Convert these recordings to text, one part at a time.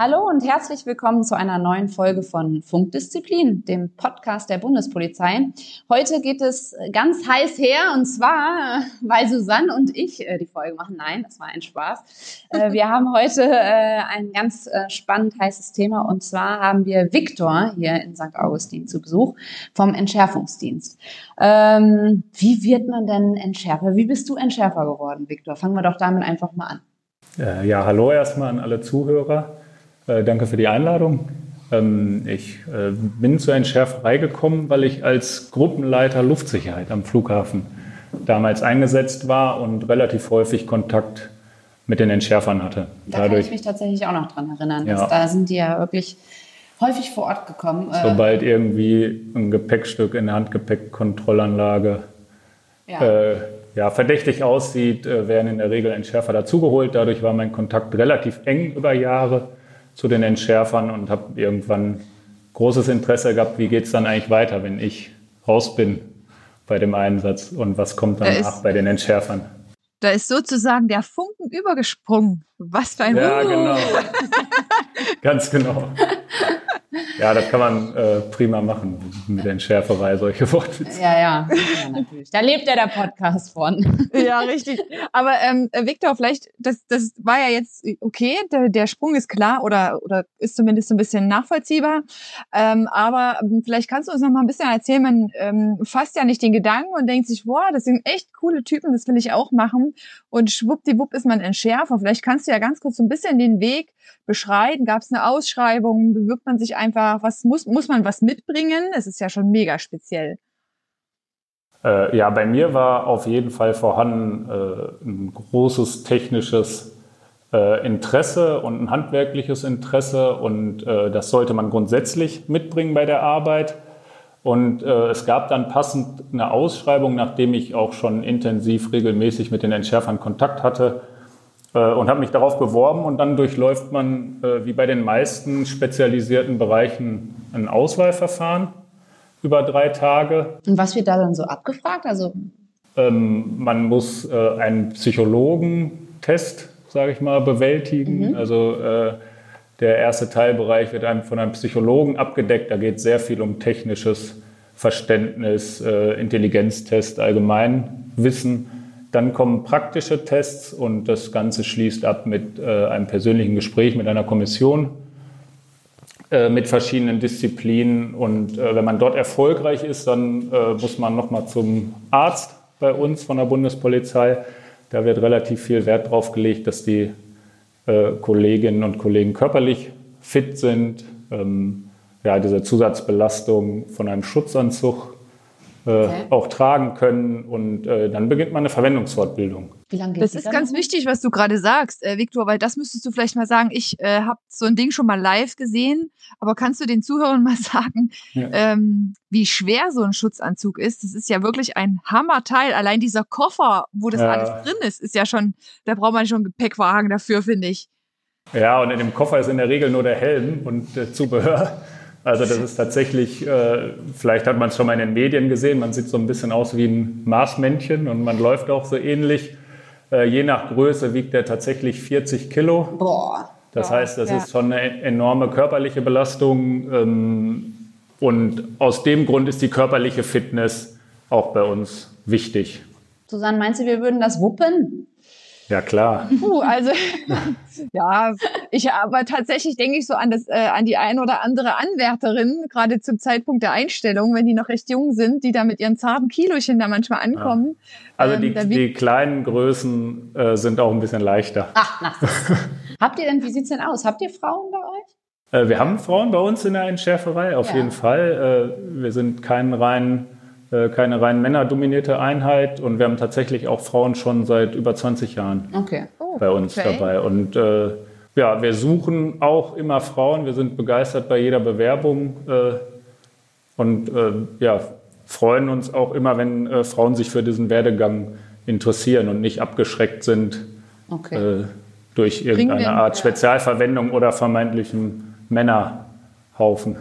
Hallo und herzlich willkommen zu einer neuen Folge von Funkdisziplin, dem Podcast der Bundespolizei. Heute geht es ganz heiß her und zwar, weil Susanne und ich äh, die Folge machen. Nein, das war ein Spaß. Äh, wir haben heute äh, ein ganz spannend heißes Thema und zwar haben wir Viktor hier in St. Augustin zu Besuch vom Entschärfungsdienst. Ähm, wie wird man denn Entschärfer? Wie bist du Entschärfer geworden, Viktor? Fangen wir doch damit einfach mal an. Ja, hallo erstmal an alle Zuhörer. Äh, danke für die Einladung. Ähm, ich äh, bin zur Entschärferei gekommen, weil ich als Gruppenleiter Luftsicherheit am Flughafen damals eingesetzt war und relativ häufig Kontakt mit den Entschärfern hatte. Da Dadurch, kann ich mich tatsächlich auch noch dran erinnern. Ja. da sind die ja wirklich häufig vor Ort gekommen. Äh, Sobald irgendwie ein Gepäckstück in der Handgepäckkontrollanlage ja. Äh, ja, verdächtig aussieht, werden in der Regel Entschärfer dazugeholt. Dadurch war mein Kontakt relativ eng über Jahre zu den Entschärfern und habe irgendwann großes Interesse gehabt, wie geht es dann eigentlich weiter, wenn ich raus bin bei dem Einsatz und was kommt danach da bei den Entschärfern. Da ist sozusagen der Funken übergesprungen. Was für ein Ja, uh. genau. Ganz genau. Ja, das kann man äh, prima machen mit der Entschärferei, solche Wortwitze. Ja, ja, ja, natürlich. Da lebt ja der Podcast von. Ja, richtig. Aber ähm, Victor, vielleicht, das, das war ja jetzt okay, der, der Sprung ist klar oder, oder ist zumindest so ein bisschen nachvollziehbar. Ähm, aber ähm, vielleicht kannst du uns noch mal ein bisschen erzählen, man ähm, fasst ja nicht den Gedanken und denkt sich, boah, das sind echt coole Typen, das will ich auch machen. Und schwuppdiwupp ist man Entschärfer. Vielleicht kannst du ja ganz kurz so ein bisschen den Weg beschreiten? Gab es eine Ausschreibung? Bewirbt man sich einfach? Was muss, muss man was mitbringen? Es ist ja schon mega speziell. Äh, ja, bei mir war auf jeden Fall vorhanden äh, ein großes technisches äh, Interesse und ein handwerkliches Interesse und äh, das sollte man grundsätzlich mitbringen bei der Arbeit. Und äh, es gab dann passend eine Ausschreibung, nachdem ich auch schon intensiv regelmäßig mit den Entschärfern Kontakt hatte, und habe mich darauf beworben und dann durchläuft man äh, wie bei den meisten spezialisierten Bereichen ein Auswahlverfahren über drei Tage. Und was wird da dann so abgefragt? Also ähm, man muss äh, einen Psychologentest, sage ich mal, bewältigen. Mhm. Also äh, der erste Teilbereich wird einem von einem Psychologen abgedeckt. Da geht sehr viel um technisches Verständnis, äh, Intelligenztest, Allgemeinwissen. Dann kommen praktische Tests und das Ganze schließt ab mit äh, einem persönlichen Gespräch mit einer Kommission äh, mit verschiedenen Disziplinen. Und äh, wenn man dort erfolgreich ist, dann äh, muss man nochmal zum Arzt bei uns von der Bundespolizei. Da wird relativ viel Wert drauf gelegt, dass die äh, Kolleginnen und Kollegen körperlich fit sind. Ähm, ja, diese Zusatzbelastung von einem Schutzanzug okay. auch tragen können. Und äh, dann beginnt man eine Verwendungsfortbildung. Wie lange geht das ist ganz wichtig, was du gerade sagst, äh, Viktor, weil das müsstest du vielleicht mal sagen. Ich äh, habe so ein Ding schon mal live gesehen, aber kannst du den Zuhörern mal sagen, ja. ähm, wie schwer so ein Schutzanzug ist? Das ist ja wirklich ein Hammerteil. Allein dieser Koffer, wo das ja. alles drin ist, ist ja schon, da braucht man schon einen Gepäckwagen dafür, finde ich. Ja, und in dem Koffer ist in der Regel nur der Helm und äh, Zubehör. Also das ist tatsächlich, äh, vielleicht hat man es schon mal in den Medien gesehen, man sieht so ein bisschen aus wie ein Marsmännchen und man läuft auch so ähnlich. Äh, je nach Größe wiegt er tatsächlich 40 Kilo. Boah. Das heißt, das ja. ist schon eine enorme körperliche Belastung. Ähm, und aus dem Grund ist die körperliche Fitness auch bei uns wichtig. Susanne, meinst du, wir würden das wuppen? Ja, klar. Puh, also ja, ich aber tatsächlich denke ich so an das, äh, an die ein oder andere Anwärterin, gerade zum Zeitpunkt der Einstellung, wenn die noch recht jung sind, die da mit ihren zarten Kilochen da manchmal ankommen. Ja. Also ähm, die, die kleinen Größen äh, sind auch ein bisschen leichter. Ach, na. Habt ihr denn, wie sieht's denn aus? Habt ihr Frauen bei euch? Äh, wir haben Frauen bei uns in der Entschärferei, auf ja. jeden Fall. Äh, wir sind kein rein äh, keine rein männerdominierte Einheit und wir haben tatsächlich auch Frauen schon seit über 20 Jahren okay. oh, bei uns okay. dabei. Und äh, ja, wir suchen auch immer Frauen. Wir sind begeistert bei jeder Bewerbung äh, und äh, ja, freuen uns auch immer, wenn äh, Frauen sich für diesen Werdegang interessieren und nicht abgeschreckt sind, Okay. Durch irgendeine Art Spezialverwendung oder vermeintlichem Männerhaufen.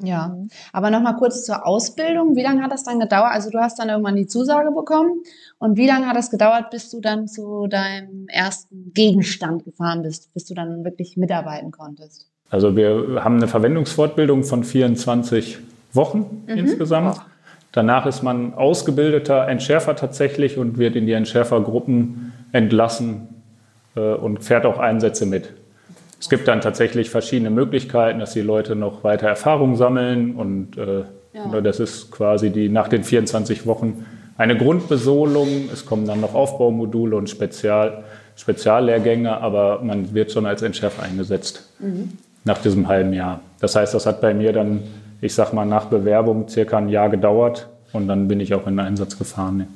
Ja, aber nochmal kurz zur Ausbildung. Wie lange hat das dann gedauert? Also du hast dann irgendwann die Zusage bekommen und wie lange hat es gedauert, bis du dann zu deinem ersten Gegenstand gefahren bist, bis du dann wirklich mitarbeiten konntest? Also wir haben eine Verwendungsfortbildung von 24 Wochen mhm. insgesamt. Danach ist man ausgebildeter Entschärfer tatsächlich und wird in die Entschärfergruppen entlassen äh, und fährt auch Einsätze mit. Es gibt dann tatsächlich verschiedene Möglichkeiten, dass die Leute noch weiter Erfahrung sammeln und äh, ja. das ist quasi die nach den 24 Wochen eine Grundbesolung. Es kommen dann noch Aufbaumodule und Spezial, Speziallehrgänge, aber man wird schon als Entschärfer eingesetzt mhm. nach diesem halben Jahr. Das heißt, das hat bei mir dann, ich sag mal, nach Bewerbung circa ein Jahr gedauert und dann bin ich auch in den Einsatz gefahren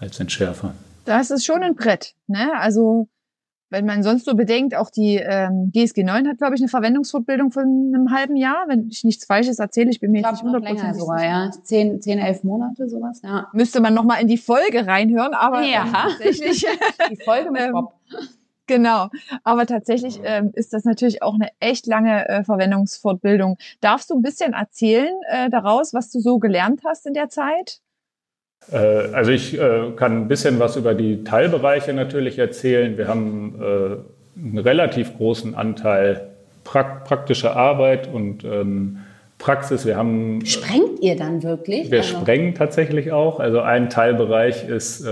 als Entschärfer. Das ist schon ein Brett, ne? Also wenn man sonst so bedenkt, auch die ähm, GSG 9 hat, glaube ich, eine Verwendungsfortbildung von einem halben Jahr. Wenn ich nichts Falsches erzähle, ich bin mir ich nicht hundertprozentig sogar, ja. Zehn, zehn, elf Monate, sowas, ja. Müsste man nochmal in die Folge reinhören, aber ja. Ähm, tatsächlich. die Folge mit Bob. Genau, aber tatsächlich ähm, ist das natürlich auch eine echt lange äh, Verwendungsfortbildung. Darfst du ein bisschen erzählen äh, daraus, was du so gelernt hast in der Zeit? Äh, also ich äh, kann ein bisschen was über die Teilbereiche natürlich erzählen. Wir haben äh, einen relativ großen Anteil praktischer Arbeit und ähm, Praxis. Wir haben sprengt ihr dann wirklich? Wir also. sprengen tatsächlich auch. Also ein Teilbereich ist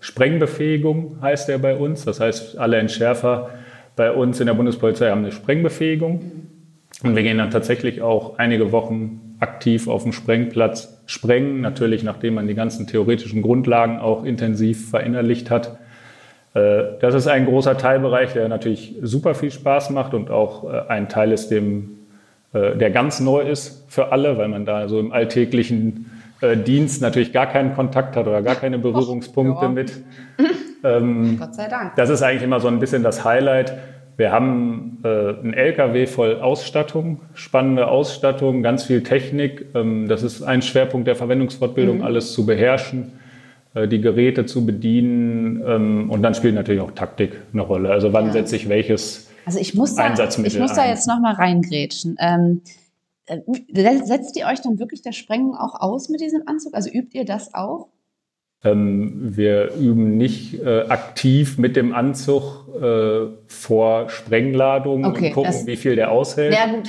Sprengbefähigung, heißt der bei uns. Das heißt, alle Entschärfer bei uns in der Bundespolizei haben eine Sprengbefähigung. Mhm. Und wir gehen dann tatsächlich auch einige Wochen aktiv auf dem Sprengplatz sprengen, natürlich nachdem man die ganzen theoretischen Grundlagen auch intensiv verinnerlicht hat. Äh, das ist ein großer Teilbereich, der natürlich super viel Spaß macht und auch äh, ein Teil ist, dem, äh, der ganz neu ist für alle, weil man da so im alltäglichen Dienst natürlich gar keinen Kontakt hat oder gar keine Berührungspunkte Och, mit. Ähm, Gott sei Dank. Das ist eigentlich immer so ein bisschen das Highlight. Wir haben äh, einen LKW voll Ausstattung, spannende Ausstattung, ganz viel Technik. Ähm, das ist ein Schwerpunkt der Verwendungsfortbildung, mhm. alles zu beherrschen, äh, die Geräte zu bedienen. Ähm, und dann spielt natürlich auch Taktik eine Rolle. Also wann ja. setze ich welches also ich muss da, Einsatzmittel Ich muss da jetzt nochmal reingrätschen. Ähm, äh, setzt ihr euch dann wirklich der Sprengung auch aus mit diesem Anzug? Also übt ihr das auch? Ähm, wir üben nicht äh, aktiv mit dem Anzug äh, vor Sprengladungen okay, und gucken, wie viel der aushält. Ja, gut.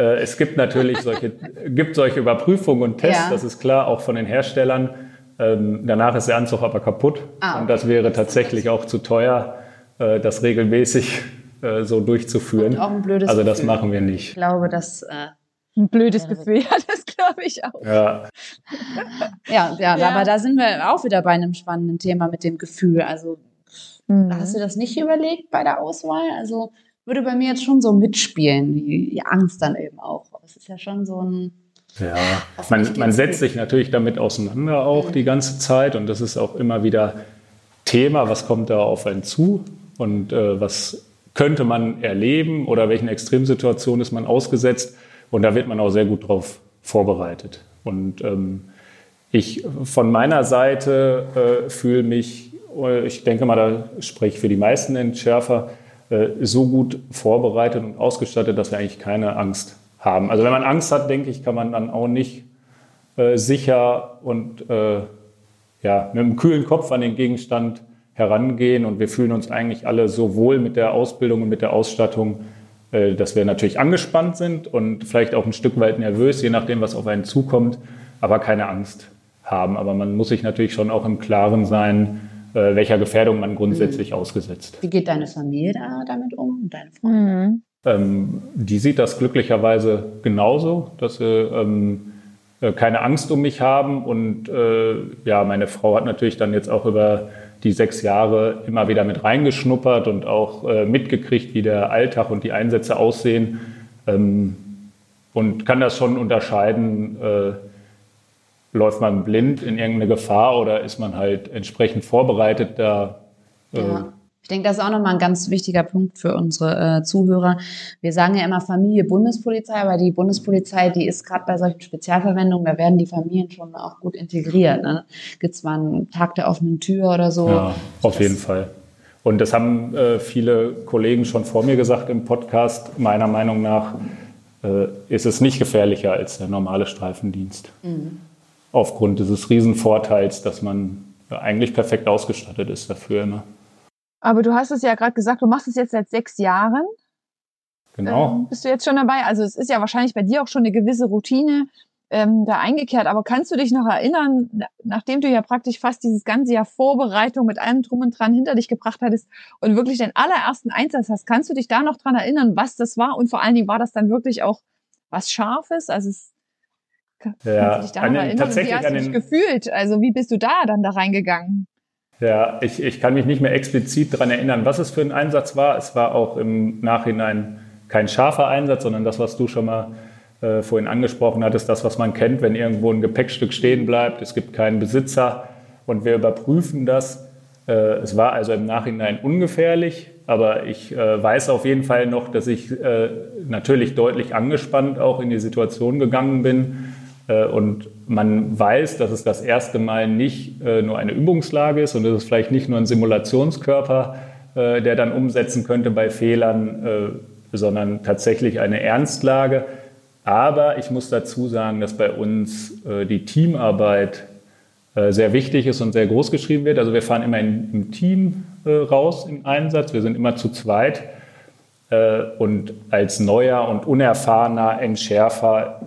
Äh, es gibt natürlich solche, gibt solche Überprüfungen und Tests, ja. das ist klar, auch von den Herstellern. Ähm, danach ist der Anzug aber kaputt ah, okay. und das wäre tatsächlich auch zu teuer, äh, das regelmäßig äh, so durchzuführen. Und auch ein blödes also das Gefühl. machen wir nicht. Ich glaube, das ein blödes Gefühl, ja, das glaube ich auch. Ja. ja. ja, ja, aber da sind wir auch wieder bei einem spannenden Thema mit dem Gefühl. Also mhm. hast du das nicht überlegt bei der Auswahl? Also würde bei mir jetzt schon so mitspielen, die, die Angst dann eben auch. Es ist ja schon so ein ja, man, man setzt sich natürlich damit auseinander auch mhm. die ganze Zeit und das ist auch immer wieder Thema, was kommt da auf einen zu und äh, was könnte man erleben oder welchen Extremsituationen ist man ausgesetzt. Und da wird man auch sehr gut drauf vorbereitet. Und ähm, ich von meiner Seite äh, fühle mich, äh, ich denke mal, da spreche ich für die meisten Entschärfer, äh, so gut vorbereitet und ausgestattet, dass wir eigentlich keine Angst haben. Also wenn man Angst hat, denke ich, kann man dann auch nicht äh, sicher und äh, ja, mit einem kühlen Kopf an den Gegenstand herangehen. Und wir fühlen uns eigentlich alle so wohl mit der Ausbildung und mit der Ausstattung, äh, dass wir natürlich angespannt sind und vielleicht auch ein Stück weit nervös, je nachdem, was auf einen zukommt, aber keine Angst haben. Aber man muss sich natürlich schon auch im Klaren sein, äh, welcher Gefährdung man grundsätzlich mhm. ausgesetzt. Wie geht deine Familie da damit um deine Freunde? Mhm. Ähm, die sieht das glücklicherweise genauso, dass sie ähm, äh, keine Angst um mich haben. Und äh, ja, meine Frau hat natürlich dann jetzt auch über die sechs Jahre immer wieder mit reingeschnuppert und auch äh, mitgekriegt, wie der Alltag und die Einsätze aussehen. Ähm, und kann das schon unterscheiden, äh, läuft man blind in irgendeine Gefahr oder ist man halt entsprechend vorbereitet, da äh, ja. Ich denke, das ist auch nochmal ein ganz wichtiger Punkt für unsere äh, Zuhörer. Wir sagen ja immer Familie Bundespolizei, aber die Bundespolizei, die ist gerade bei solchen Spezialverwendungen, da werden die Familien schon auch gut integriert. Ne? Gibt es mal einen Tag der offenen Tür oder so? Ja, auf das jeden Fall. Und das haben äh, viele Kollegen schon vor mir gesagt im Podcast. Meiner Meinung nach äh, ist es nicht gefährlicher als der normale Streifendienst. Mhm. Aufgrund dieses Riesenvorteils, dass man eigentlich perfekt ausgestattet ist dafür immer. Aber du hast es ja gerade gesagt, du machst es jetzt seit sechs Jahren. Genau. Ähm, bist du jetzt schon dabei? Also es ist ja wahrscheinlich bei dir auch schon eine gewisse Routine ähm, da eingekehrt. Aber kannst du dich noch erinnern, nachdem du ja praktisch fast dieses ganze Jahr Vorbereitung mit allem drum und dran hinter dich gebracht hattest und wirklich den allerersten Einsatz hast, kannst du dich da noch dran erinnern, was das war? Und vor allen Dingen war das dann wirklich auch was Scharfes? Also es, ja, noch erinnern? Tatsächlich wie hast du dich gefühlt? Also wie bist du da dann da reingegangen? Ja, ich, ich kann mich nicht mehr explizit daran erinnern, was es für ein Einsatz war. Es war auch im Nachhinein kein scharfer Einsatz, sondern das, was du schon mal äh, vorhin angesprochen hattest, das, was man kennt, wenn irgendwo ein Gepäckstück stehen bleibt, es gibt keinen Besitzer und wir überprüfen das. Äh, es war also im Nachhinein ungefährlich, aber ich äh, weiß auf jeden Fall noch, dass ich äh, natürlich deutlich angespannt auch in die Situation gegangen bin äh, und man weiß, dass es das erste Mal nicht äh, nur eine Übungslage ist und es ist vielleicht nicht nur ein Simulationskörper, äh, der dann umsetzen könnte bei Fehlern, sondern tatsächlich eine Ernstlage. Aber ich muss dazu sagen, dass bei uns die Teamarbeit sehr wichtig ist und sehr groß geschrieben wird. Also wir fahren immer im Team raus im Einsatz. Wir sind immer zu zweit. Und als neuer und unerfahrener Entschärfer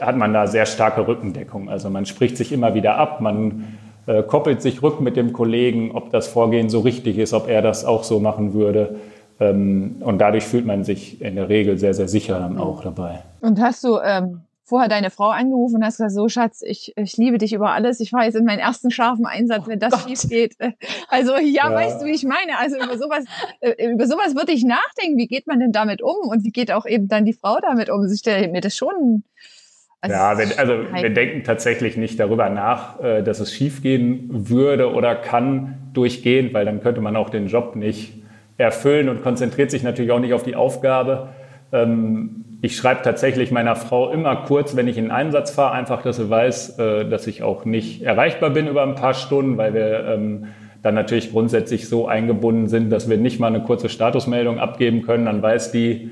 hat man da sehr starke Rückendeckung. Also man spricht sich immer wieder ab, man äh, koppelt sich rück mit dem Kollegen, ob das Vorgehen so richtig ist, ob er das auch so machen würde. Ähm, und dadurch fühlt man sich in der Regel sehr, sehr sicher dann auch dabei. Und hast du ähm, vorher deine Frau angerufen und hast gesagt, so Schatz, ich, ich liebe dich über alles. Ich fahre jetzt in meinen ersten scharfen Einsatz, wenn das oh schief geht. Also ja, ja, weißt du, wie ich meine? Also über sowas, äh, über sowas würde ich nachdenken. Wie geht man denn damit um? Und wie geht auch eben dann die Frau damit um? Ich stelle mir das schon also ja, wir, also wir denken tatsächlich nicht darüber nach, äh, dass es schiefgehen würde oder kann durchgehend, weil dann könnte man auch den Job nicht erfüllen und konzentriert sich natürlich auch nicht auf die Aufgabe. Ähm, ich schreibe tatsächlich meiner Frau immer kurz, wenn ich in den Einsatz fahre, einfach, dass sie weiß, äh, dass ich auch nicht erreichbar bin über ein paar Stunden, weil wir ähm, dann natürlich grundsätzlich so eingebunden sind, dass wir nicht mal eine kurze Statusmeldung abgeben können. Dann weiß die,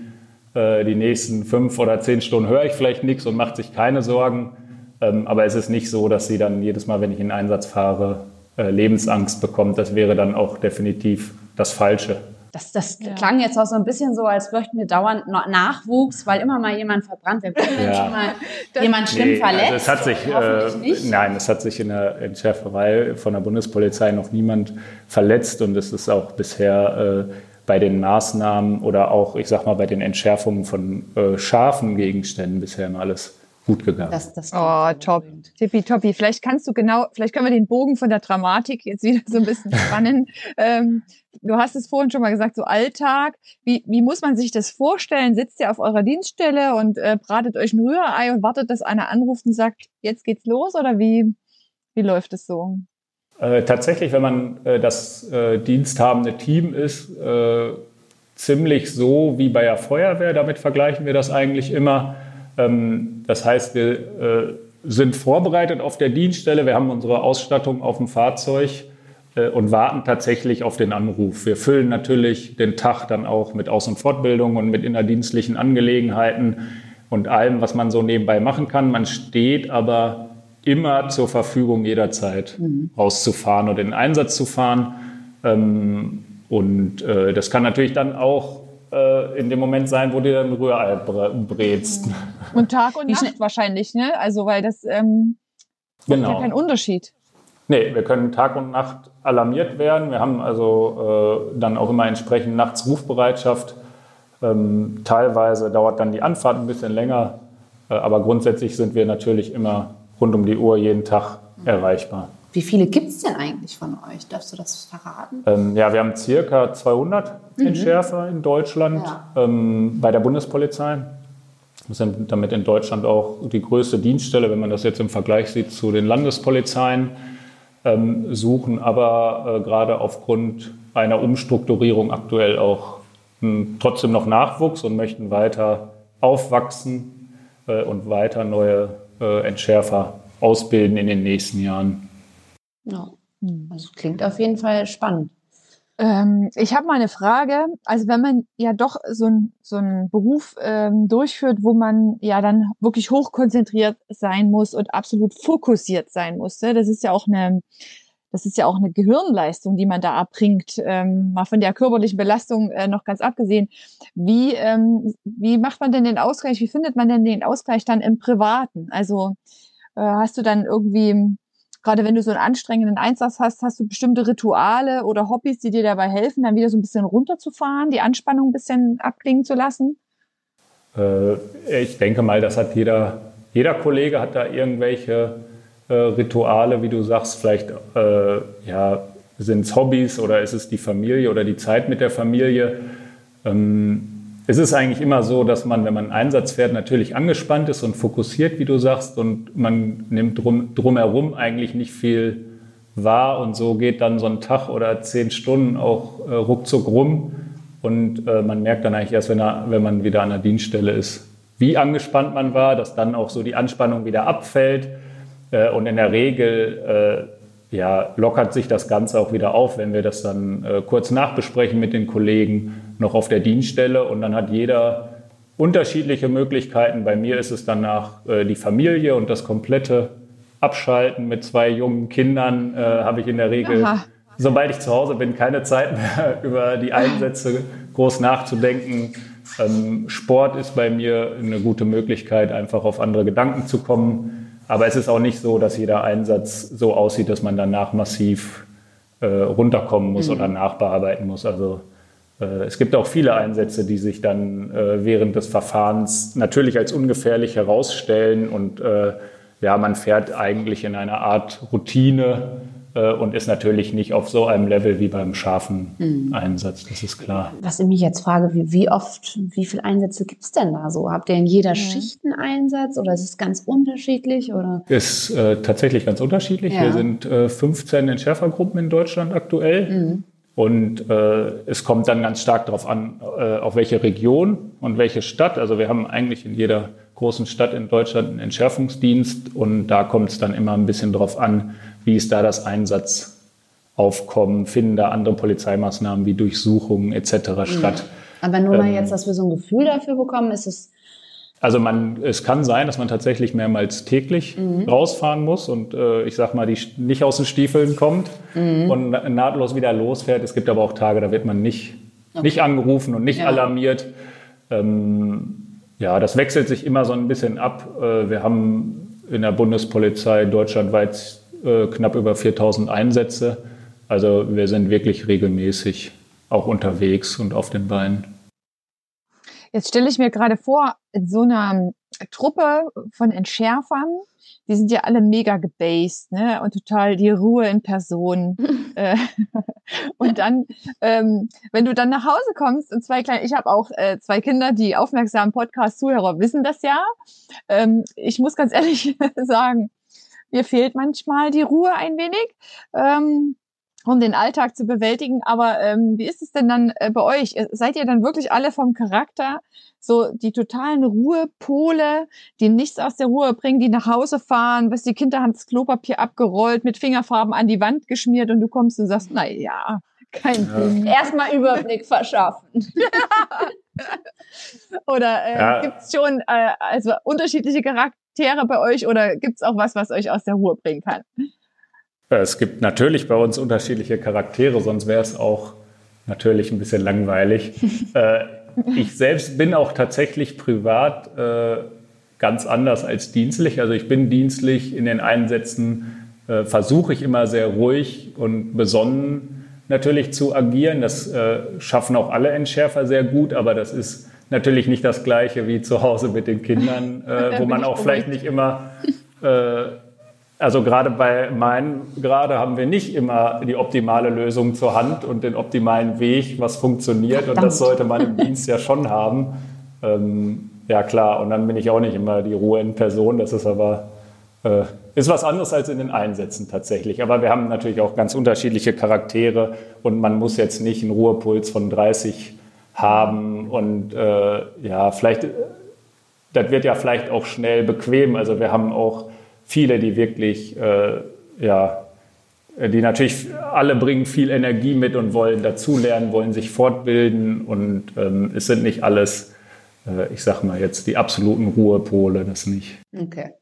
äh, die nächsten fünf oder zehn Stunden höre ich vielleicht nichts und macht sich keine Sorgen. Ähm, aber es ist nicht so, dass sie dann jedes Mal, wenn ich in Einsatz fahre, äh, Lebensangst bekommt. Das wäre dann auch definitiv das Falsche. Das, das ja. klang jetzt auch so ein bisschen so, als bräuchten wir dauernd Nachwuchs, weil immer mal jemand verbrannt wird. Ja. Schon mal jemand schlimm nee, verletzt. Also es hat sich, äh, nein, es hat sich in der Entschärferei von der Bundespolizei noch niemand verletzt und es ist auch bisher äh, bei den Maßnahmen oder auch, ich sag mal, bei den Entschärfungen von äh, scharfen Gegenständen bisher immer alles gut gegangen. Das, das oh, top. Tippitoppi. Vielleicht kannst du genau, vielleicht können wir den Bogen von der Dramatik jetzt wieder so ein bisschen spannen. ähm, du hast es vorhin schon mal gesagt, so Alltag. Wie, wie muss man sich das vorstellen? Sitzt ihr auf eurer Dienststelle und äh, bratet euch ein Rührei und wartet, dass einer anruft und sagt, jetzt geht's los oder wie, wie läuft es so? Äh, tatsächlich, wenn man äh, das äh, diensthabende Team ist, äh, ziemlich so wie bei der Feuerwehr. Damit vergleichen wir das eigentlich immer. Ähm, das heißt, wir äh, sind vorbereitet auf der Dienststelle. Wir haben unsere Ausstattung auf dem Fahrzeug und warten tatsächlich auf den Anruf. Wir füllen natürlich den Tag dann auch mit Aus- und Fortbildung und mit innerdienstlichen Angelegenheiten und allem, was man so nebenbei machen kann. Man steht aber immer zur Verfügung, jederzeit mhm. rauszufahren oder in den Einsatz zu fahren. Ähm, und äh, das kann natürlich dann auch äh, in dem Moment sein, wo du dann Rührei brätst. Mhm. Und Tag und Nacht wahrscheinlich, ne? Also, weil das ähm, genau. ja keinen Unterschied. Nee, wir können Tag und Nacht alarmiert werden. Wir haben also äh, dann auch immer entsprechend nachts Rufbereitschaft. Ähm, teilweise dauert dann die Anfahrt ein bisschen länger, äh, aber grundsätzlich sind wir natürlich immer rund um die Uhr jeden Tag erreichbar. Wie viele gibt es denn eigentlich von euch? Darfst du das verraten? Ähm, ja, wir haben circa 200 mhm. Entschärfer in Deutschland ja. ähm, bei der Bundespolizei. Wir sind damit in Deutschland auch die größte Dienststelle, wenn man das jetzt im Vergleich sieht zu den Landespolizeien, ähm, suchen aber äh, gerade aufgrund einer Umstrukturierung aktuell auch hm, trotzdem noch Nachwuchs und möchten weiter aufwachsen äh, und weiter neue äh, Entschärfer ausbilden in den nächsten Jahren. Ja, also klingt auf jeden Fall spannend. Ähm, ich habe mal eine Frage. Also wenn man ja doch so, ein, so einen Beruf ähm, durchführt, wo man ja dann wirklich hochkonzentriert sein muss und absolut fokussiert sein muss, ne? das ist ja auch eine, das ist ja auch eine Gehirnleistung, die man da erbringt, ähm, mal von der körperlichen Belastung äh, noch ganz abgesehen. Wie, ähm, wie macht man denn den Ausgleich? Wie findet man denn den Ausgleich dann im Privaten? Also äh, hast du dann irgendwie gerade wenn du so einen anstrengenden Einsatz hast, hast du bestimmte Rituale oder Hobbys, die dir dabei helfen, dann wieder so ein bisschen runterzufahren, die Anspannung ein bisschen abklingen zu lassen? Äh, ich denke mal, das hat jeder, jeder Kollege hat da irgendwelche äh, Rituale, wie du sagst, vielleicht äh, ja, sind es Hobbys oder ist es die Familie oder die Zeit mit der Familie. Ähm, es ist eigentlich immer so, dass man, wenn man Einsatz fährt, natürlich angespannt ist und fokussiert, wie du sagst, und man nimmt drum, drumherum eigentlich nicht viel wahr und so geht dann so ein Tag oder zehn Stunden auch äh, ruckzuck rum und äh, man merkt dann eigentlich erst, wenn, er, wenn man wieder an der Dienststelle ist, wie angespannt man war, dass dann auch so die Anspannung wieder abfällt äh, und in der Regel äh, ja, lockert sich das Ganze auch wieder auf, wenn wir das dann äh, kurz nachbesprechen mit den Kollegen noch auf der Dienststelle und dann hat jeder unterschiedliche Möglichkeiten. Bei mir ist es danach äh, die Familie und das komplette Abschalten mit zwei jungen Kindern äh, habe ich in der Regel, Aha. sobald ich zu Hause bin, keine Zeit mehr über die Einsätze groß nachzudenken. Ähm, Sport ist bei mir eine gute Möglichkeit, einfach auf andere Gedanken zu kommen. Aber es ist auch nicht so, dass jeder Einsatz so aussieht, dass man danach massiv äh, runterkommen muss mhm. oder nachbearbeiten muss. Also äh, es gibt auch viele Einsätze, die sich dann äh, während des Verfahrens natürlich als ungefährlich herausstellen und äh, ja, man fährt eigentlich in einer Art Routine und ist natürlich nicht auf so einem Level wie beim scharfen mhm. Einsatz, das ist klar. Was ich mich jetzt frage, wie, wie oft, wie viele Einsätze gibt es denn da so? Habt ihr in jeder mhm. Schicht einen Einsatz oder ist es ganz unterschiedlich? Oder? Ist äh, tatsächlich ganz unterschiedlich. Ja. Wir sind äh, 15 Entschärfergruppen in Deutschland aktuell. Mhm. Und äh, es kommt dann ganz stark darauf an, äh, auf welche Region und welche Stadt. Also wir haben eigentlich in jeder großen Stadt in Deutschland einen Entschärfungsdienst und da kommt es dann immer ein bisschen darauf an, wie ist da das Einsatzaufkommen, finden da andere Polizeimaßnahmen wie Durchsuchungen etc. Mhm. statt. Aber nur mal ähm, jetzt, dass wir so ein Gefühl dafür bekommen, ist es also man, es kann sein, dass man tatsächlich mehrmals täglich mhm. rausfahren muss und äh, ich sag mal, die nicht aus den Stiefeln kommt mhm. und nahtlos wieder losfährt. Es gibt aber auch Tage, da wird man nicht, okay. nicht angerufen und nicht ja. alarmiert. Ähm, ja, das wechselt sich immer so ein bisschen ab. Äh, wir haben in der Bundespolizei deutschlandweit äh, knapp über 4000 Einsätze. Also wir sind wirklich regelmäßig auch unterwegs und auf den Beinen. Jetzt stelle ich mir gerade vor, in so einer Truppe von Entschärfern, die sind ja alle mega gebased, ne? Und total die Ruhe in Person. Äh, und dann, ähm, wenn du dann nach Hause kommst und zwei kleine, ich habe auch äh, zwei Kinder, die aufmerksamen Podcast-Zuhörer wissen das ja. Ähm, ich muss ganz ehrlich sagen, mir fehlt manchmal die Ruhe ein wenig. Ähm, um den Alltag zu bewältigen. Aber ähm, wie ist es denn dann äh, bei euch? Seid ihr dann wirklich alle vom Charakter so die totalen Ruhepole, die nichts aus der Ruhe bringen, die nach Hause fahren, was die Kinder haben das Klopapier abgerollt, mit Fingerfarben an die Wand geschmiert und du kommst und sagst, na ja, kein ja. Ding. Erstmal Überblick verschaffen. oder äh, ja. gibt es schon äh, also unterschiedliche Charaktere bei euch oder gibt es auch was, was euch aus der Ruhe bringen kann? Es gibt natürlich bei uns unterschiedliche Charaktere, sonst wäre es auch natürlich ein bisschen langweilig. äh, ich selbst bin auch tatsächlich privat äh, ganz anders als dienstlich. Also ich bin dienstlich in den Einsätzen, äh, versuche ich immer sehr ruhig und besonnen natürlich zu agieren. Das äh, schaffen auch alle Entschärfer sehr gut, aber das ist natürlich nicht das Gleiche wie zu Hause mit den Kindern, äh, wo man auch vielleicht nicht immer äh, also gerade bei meinen, gerade haben wir nicht immer die optimale Lösung zur Hand und den optimalen Weg, was funktioniert. Verdammt. Und das sollte man im Dienst ja schon haben. Ähm, ja klar, und dann bin ich auch nicht immer die Ruhe in Person. Das ist aber äh, ist was anderes als in den Einsätzen tatsächlich. Aber wir haben natürlich auch ganz unterschiedliche Charaktere und man muss jetzt nicht einen Ruhepuls von 30 haben. Und äh, ja, vielleicht, das wird ja vielleicht auch schnell bequem. Also wir haben auch viele, die wirklich äh, ja, die natürlich alle bringen viel Energie mit und wollen dazulernen, wollen sich fortbilden und ähm, es sind nicht alles, äh, ich sag mal jetzt, die absoluten Ruhepole, das nicht. Okay.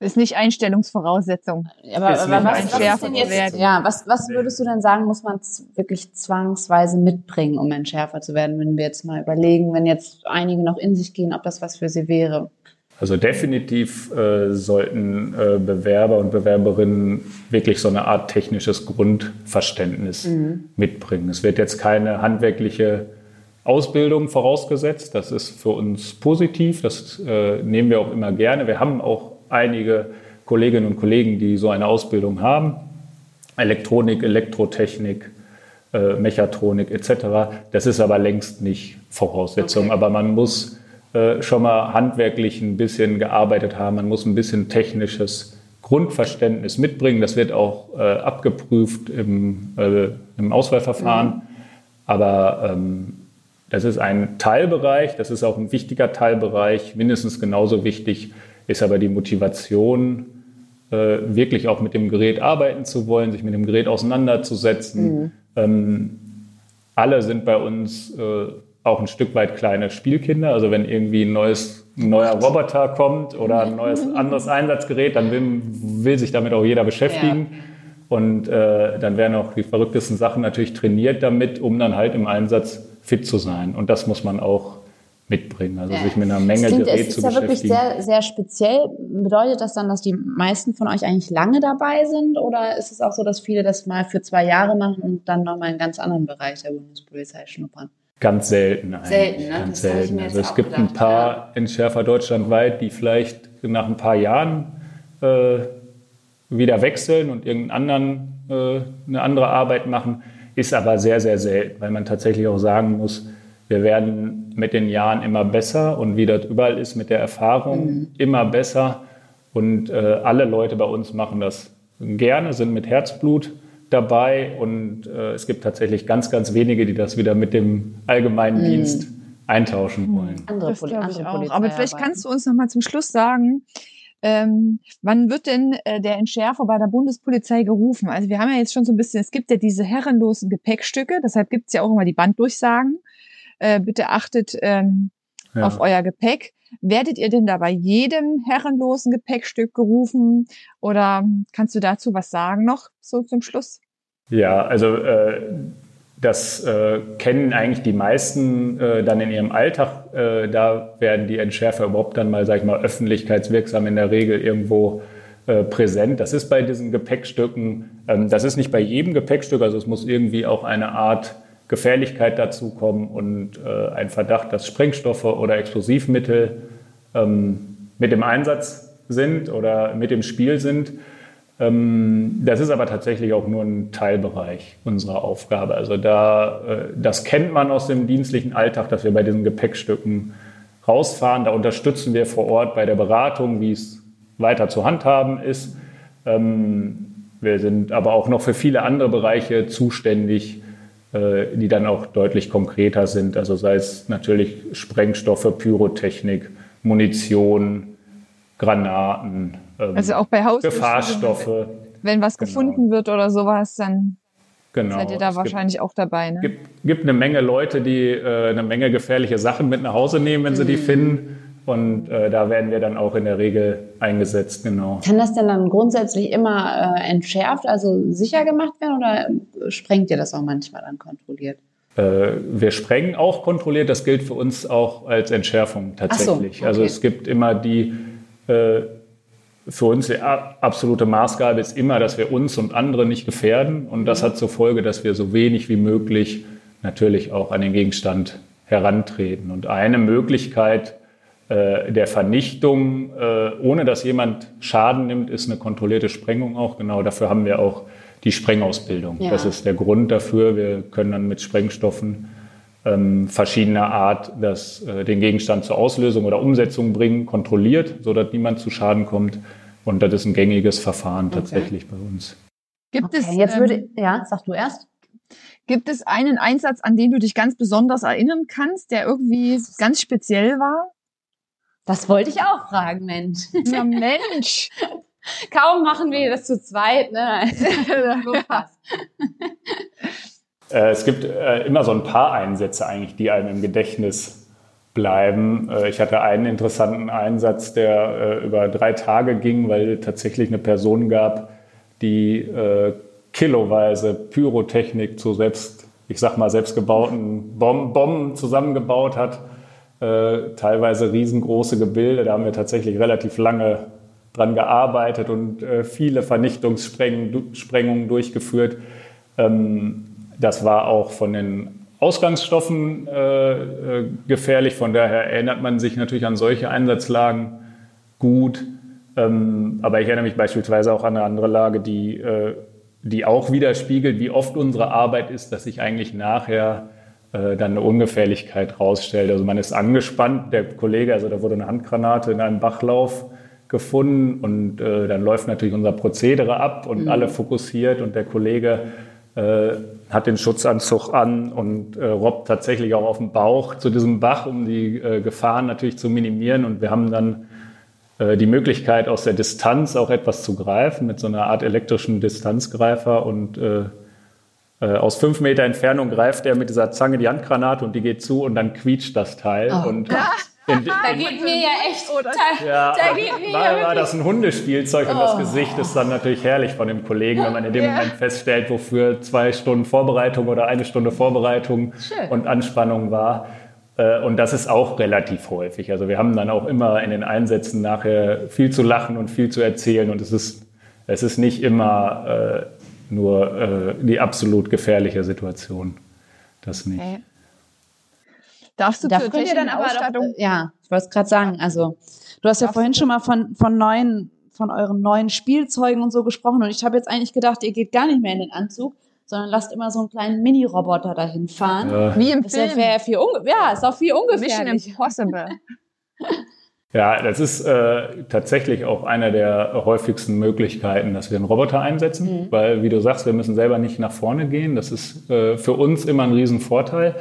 Ist nicht Einstellungsvoraussetzung. Aber, Ist aber was, was, ist denn jetzt, ja, was, was würdest du denn sagen, muss man wirklich zwangsweise mitbringen, um entschärfer zu werden, wenn wir jetzt mal überlegen, wenn jetzt einige noch in sich gehen, ob das was für sie wäre? Also definitiv äh, sollten äh, Bewerber und Bewerberinnen wirklich so eine Art technisches Grundverständnis mitbringen. Es wird jetzt keine handwerkliche Ausbildung vorausgesetzt. Das ist für uns positiv. Das äh, nehmen wir auch immer gerne. Wir haben auch einige Kolleginnen und Kollegen, die so eine Ausbildung haben. Elektronik, Elektrotechnik, äh, Mechatronik etc. Das ist aber längst nicht Voraussetzung. Okay. Aber man muss äh, schon mal handwerklich ein bisschen gearbeitet haben. Man muss ein bisschen technisches Grundverständnis mitbringen. Das wird auch äh, abgeprüft im, äh, im Auswahlverfahren. Aber ähm, das ist ein Teilbereich, das ist auch ein wichtiger Teilbereich. Mindestens genauso wichtig ist aber die Motivation, äh, wirklich auch mit dem Gerät arbeiten zu wollen, sich mit dem Gerät auseinanderzusetzen. Ähm, alle sind bei uns äh, auch ein Stück weit kleine Spielkinder. Also wenn irgendwie ein, neues, ein neuer Roboter kommt oder ein neues anderes Einsatzgerät, dann will, will sich damit auch jeder beschäftigen. Und äh, dann werden auch die verrücktesten Sachen natürlich trainiert damit, um dann halt im Einsatz fit zu sein. Und das muss man auch mitbringen. Also sich mit einer Menge klingt, Gerät zu ist ja wirklich beschäftigen. sehr, sehr speziell. Bedeutet das dann, dass die meisten von euch eigentlich lange dabei sind? Oder ist es auch so, dass viele das mal für zwei Jahre machen und dann nochmal in einen ganz anderen Bereich der Bundespolizei schnuppern? Ganz selten eigentlich. Selten, ne? Ganz Das selten. Also es gibt ein gedacht, paar Entschärfer deutschlandweit, die vielleicht nach ein paar Jahren äh, wieder wechseln und irgendeinen anderen, äh, eine andere Arbeit machen, ist aber sehr, sehr selten, weil man tatsächlich auch sagen muss, wir werden mit den Jahren immer besser und wie das überall ist mit der Erfahrung Mhm. immer besser. Und äh, alle Leute bei uns machen das gerne, sind mit Herzblut dabei und äh, es gibt tatsächlich ganz, ganz wenige, die das wieder mit dem allgemeinen Dienst eintauschen wollen. Andere, Das Poli glaube ich andere auch. Aber vielleicht kannst du uns noch mal zum Schluss sagen, ähm, wann wird denn äh, der Entschärfer bei der Bundespolizei gerufen? Also wir haben ja jetzt schon so ein bisschen, es gibt ja diese herrenlosen Gepäckstücke, deshalb gibt es ja auch immer die Banddurchsagen. Äh, bitte achtet ähm, Ja. auf euer Gepäck. Werdet ihr denn da bei jedem herrenlosen Gepäckstück gerufen? Oder kannst du dazu was sagen noch so zum Schluss? Ja, also äh, das äh, kennen eigentlich die meisten äh, dann in ihrem Alltag. Äh, da werden die Entschärfer überhaupt dann mal, sag ich mal, öffentlichkeitswirksam in der Regel irgendwo äh, präsent. Das ist bei diesen Gepäckstücken, ähm, das ist nicht bei jedem Gepäckstück, also es muss irgendwie auch eine Art Gefährlichkeit dazukommen und äh, ein Verdacht, dass Sprengstoffe oder Explosivmittel ähm, mit im Einsatz sind oder mit im Spiel sind. Ähm, Das ist aber tatsächlich auch nur ein Teilbereich unserer Aufgabe. Also da, äh, das kennt man aus dem dienstlichen Alltag, dass wir bei diesen Gepäckstücken rausfahren. Da unterstützen wir vor Ort bei der Beratung, wie es weiter zu handhaben ist. Ähm, Wir sind aber auch noch für viele andere Bereiche zuständig, die dann auch deutlich konkreter sind. Also sei es natürlich Sprengstoffe, Pyrotechnik, Munition, Granaten, ähm, Also auch bei Haus Gefahrstoffe. Wenn was Genau. gefunden wird oder sowas, dann Genau. seid ihr da Es gibt- wahrscheinlich auch dabei. Ne? gibt, gibt eine Menge Leute, die äh, eine Menge gefährliche Sachen mit nach Hause nehmen, wenn sie die finden. Und äh, da werden wir dann auch in der Regel eingesetzt, genau. Kann das denn dann grundsätzlich immer äh, entschärft, also sicher gemacht werden oder äh, sprengt ihr das auch manchmal dann kontrolliert? Äh, wir sprengen auch kontrolliert. Das gilt für uns auch als Entschärfung tatsächlich. okay. Also es gibt immer die, äh, für uns die absolute Maßgabe ist immer, dass wir uns und andere nicht gefährden. Und das hat zur Folge, dass wir so wenig wie möglich natürlich auch an den Gegenstand herantreten. Und eine Möglichkeit äh, der Vernichtung, äh, ohne dass jemand Schaden nimmt, ist eine kontrollierte Sprengung auch. Genau dafür haben wir auch die Sprengausbildung. Ja. Das ist der Grund dafür. Wir können dann mit Sprengstoffen ähm, verschiedener Art das, äh, den Gegenstand zur Auslösung oder Umsetzung bringen, kontrolliert, sodass niemand zu Schaden kommt. Und das ist ein gängiges Verfahren tatsächlich bei uns. Gibt Okay, es jetzt ähm, würde, ja, sag du erst. Gibt es einen Einsatz, an den du dich ganz besonders erinnern kannst, der irgendwie ganz speziell war? Das wollte ich auch fragen, Mensch. Na Mensch, Kaum machen wir das zu zweit, ne? Äh, es gibt äh, immer so ein paar Einsätze eigentlich, die einem im Gedächtnis bleiben. Äh, ich hatte einen interessanten Einsatz, der über drei Tage ging, weil tatsächlich eine Person gab, die kiloweise Pyrotechnik zu selbst, ich sag mal, selbstgebauten Bomben, Bomben zusammengebaut hat. teilweise riesengroße Gebilde. Da haben wir tatsächlich relativ lange dran gearbeitet und viele Vernichtungssprengungen durchgeführt. Ähm, das war auch von den Ausgangsstoffen äh, äh, gefährlich. Von daher erinnert man sich natürlich an solche Einsatzlagen gut. Ähm, aber ich erinnere mich beispielsweise auch an eine andere Lage, die, äh, die auch widerspiegelt, wie oft unsere Arbeit ist, dass sich eigentlich nachher äh, dann eine Ungefährlichkeit rausstellt. Also man ist angespannt, der Kollege, also da wurde eine Handgranate in einem Bachlauf gefunden und äh, dann läuft natürlich unser Prozedere ab und mhm. alle fokussiert und der Kollege äh, hat den Schutzanzug an und äh, robbt tatsächlich auch auf dem Bauch zu diesem Bach, um die äh, Gefahren natürlich zu minimieren. Und wir haben dann äh, die Möglichkeit, aus der Distanz auch etwas zu greifen mit so einer Art elektrischen Distanzgreifer. Und äh, äh, aus fünf Meter Entfernung greift er mit dieser Zange die Handgranate und die geht zu und dann quietscht das Teil. Oh. Und in, da geht mir ja echt. Oder? Ja, da geht mir war, ja war das ein Hundespielzeug oh. und das oh. Gesicht ist dann natürlich herrlich von dem Kollegen, wenn man in dem ja. Moment feststellt, wofür zwei Stunden Vorbereitung oder eine Stunde Vorbereitung Schön. und Anspannung war. Äh, und das ist auch relativ häufig. Also wir haben dann auch immer in den Einsätzen nachher viel zu lachen und viel zu erzählen und es ist, es ist nicht immer äh, nur äh, die absolut gefährliche Situation. Das nicht. Okay. Darfst du ihr dann aber Ausstattung? Doch, ja, ich wollte es gerade sagen. Also du hast ja vorhin schon mal von, von neuen, von euren neuen Spielzeugen und so gesprochen und ich habe jetzt eigentlich gedacht, ihr geht gar nicht mehr in den Anzug, sondern lasst immer so einen kleinen Mini-Roboter dahin fahren. Ja. Wie im Film. Ja, viel ja, ist auch viel ungefährlich. Mission Impossible. Ja, das ist äh, tatsächlich auch eine der häufigsten Möglichkeiten, dass wir einen Roboter einsetzen, mhm. weil, wie du sagst, wir müssen selber nicht nach vorne gehen. Das ist äh, für uns immer ein Riesenvorteil.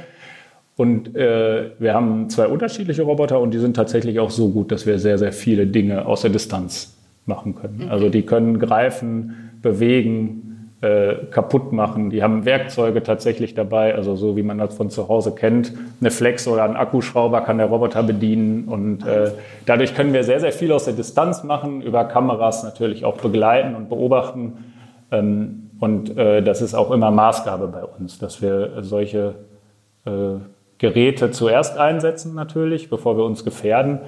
Und äh, wir haben zwei unterschiedliche Roboter und die sind tatsächlich auch so gut, dass wir sehr, sehr viele Dinge aus der Distanz machen können. Mhm. Also die können greifen, bewegen, äh, kaputt machen. Die haben Werkzeuge tatsächlich dabei, also so wie man das von zu Hause kennt. Eine Flex oder ein Akkuschrauber kann der Roboter bedienen und äh, dadurch können wir sehr, sehr viel aus der Distanz machen, über Kameras natürlich auch begleiten und beobachten. Ähm, und äh, das ist auch immer Maßgabe bei uns, dass wir solche äh, Geräte zuerst einsetzen natürlich, bevor wir uns gefährden.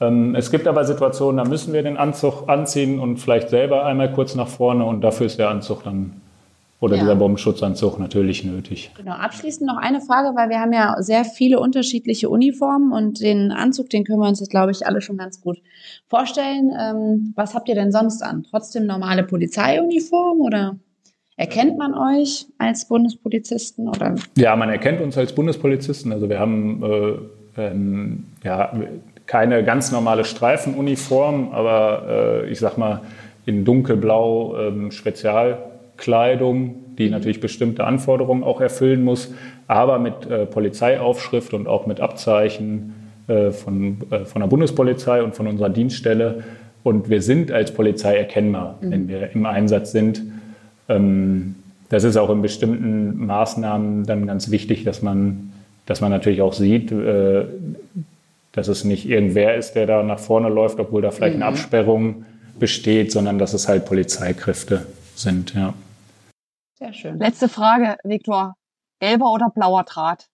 Ähm, es gibt aber Situationen, da müssen wir den Anzug anziehen und vielleicht selber einmal kurz nach vorne und dafür ist der Anzug dann oder ja. dieser Bombenschutzanzug natürlich nötig. Genau. Abschließend noch eine Frage, weil wir haben ja sehr viele unterschiedliche Uniformen und den Anzug, den können wir uns jetzt, glaube ich, alle schon ganz gut vorstellen. Ähm, was habt ihr denn sonst an? Trotzdem normale Polizeiuniform oder? Erkennt man euch als Bundespolizisten? Oder? Ja, man erkennt uns als Bundespolizisten. Also wir haben äh, ähm, ja, keine ganz normale Streifenuniform, aber äh, ich sag mal in dunkelblau ähm, Spezialkleidung, die mhm. natürlich bestimmte Anforderungen auch erfüllen muss, aber mit äh, Polizeiaufschrift und auch mit Abzeichen äh, von, äh, von der Bundespolizei und von unserer Dienststelle. Und wir sind als Polizei erkennbar, mhm. wenn wir im Einsatz sind. Ähm, das ist auch in bestimmten Maßnahmen dann ganz wichtig, dass man, dass man natürlich auch sieht, äh, dass es nicht irgendwer ist, der da nach vorne läuft, obwohl da vielleicht mhm. eine Absperrung besteht, sondern dass es halt Polizeikräfte sind. Ja. Sehr schön. Letzte Frage, Viktor. Gelber oder blauer Draht?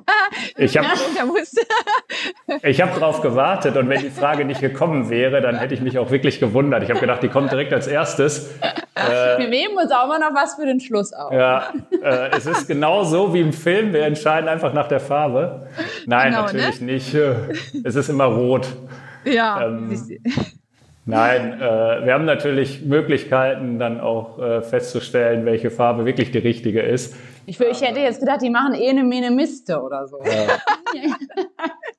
Ich habe ich hab drauf gewartet und wenn die Frage nicht gekommen wäre, dann hätte ich mich auch wirklich gewundert. Ich habe gedacht, die kommt direkt als erstes. Äh, wir nehmen uns auch immer noch was für den Schluss auf. Ja, äh, es ist genau so wie im Film. Wir entscheiden einfach nach der Farbe. Nein, genau, natürlich ne? nicht. Es ist immer rot. Ja. Ähm, Nein, äh, wir haben natürlich Möglichkeiten, dann auch äh, festzustellen, welche Farbe wirklich die richtige ist. Ich, ich hätte jetzt gedacht, die machen eh eine Mene Miste oder so. Ja.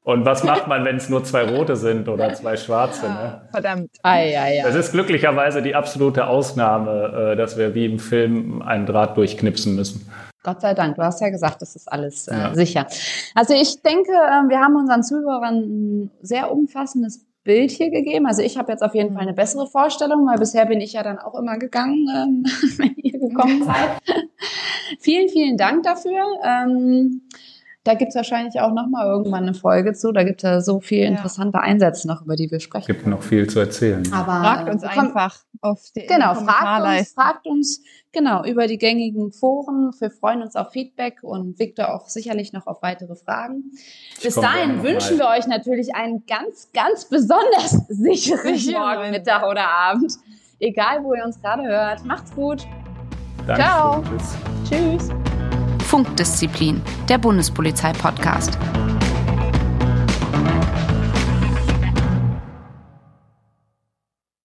Und was macht man, wenn es nur zwei rote sind oder zwei schwarze? Ne? Verdammt. Ei, ei, ei. Das ist glücklicherweise die absolute Ausnahme, äh, dass wir wie im Film einen Draht durchknipsen müssen. Gott sei Dank, du hast ja gesagt, das ist alles äh, ja. sicher. Also ich denke, äh, wir haben unseren Zuhörern ein sehr umfassendes Bild hier gegeben. Also ich habe jetzt auf jeden Fall eine bessere Vorstellung, weil bisher bin ich ja dann auch immer gegangen, ähm, wenn ihr gekommen seid. vielen, vielen Dank dafür. Ähm, da gibt's wahrscheinlich auch noch mal irgendwann eine Folge zu. Da gibt es ja so viele interessante Einsätze noch, über die wir sprechen. Es gibt noch viel zu erzählen. Aber fragt uns komm, einfach auf die Genau, fragt uns, fragt uns genau über die gängigen Foren. Wir freuen uns auf Feedback und Victor auch sicherlich noch auf weitere Fragen. Bis dahin wünschen wir euch natürlich einen ganz, ganz besonders sicheren Morgen, Mittag oder Abend. Egal, wo ihr uns gerade hört. Macht's gut. Danke. Ciao. Tschüss. Funkdisziplin, der Bundespolizei-Podcast.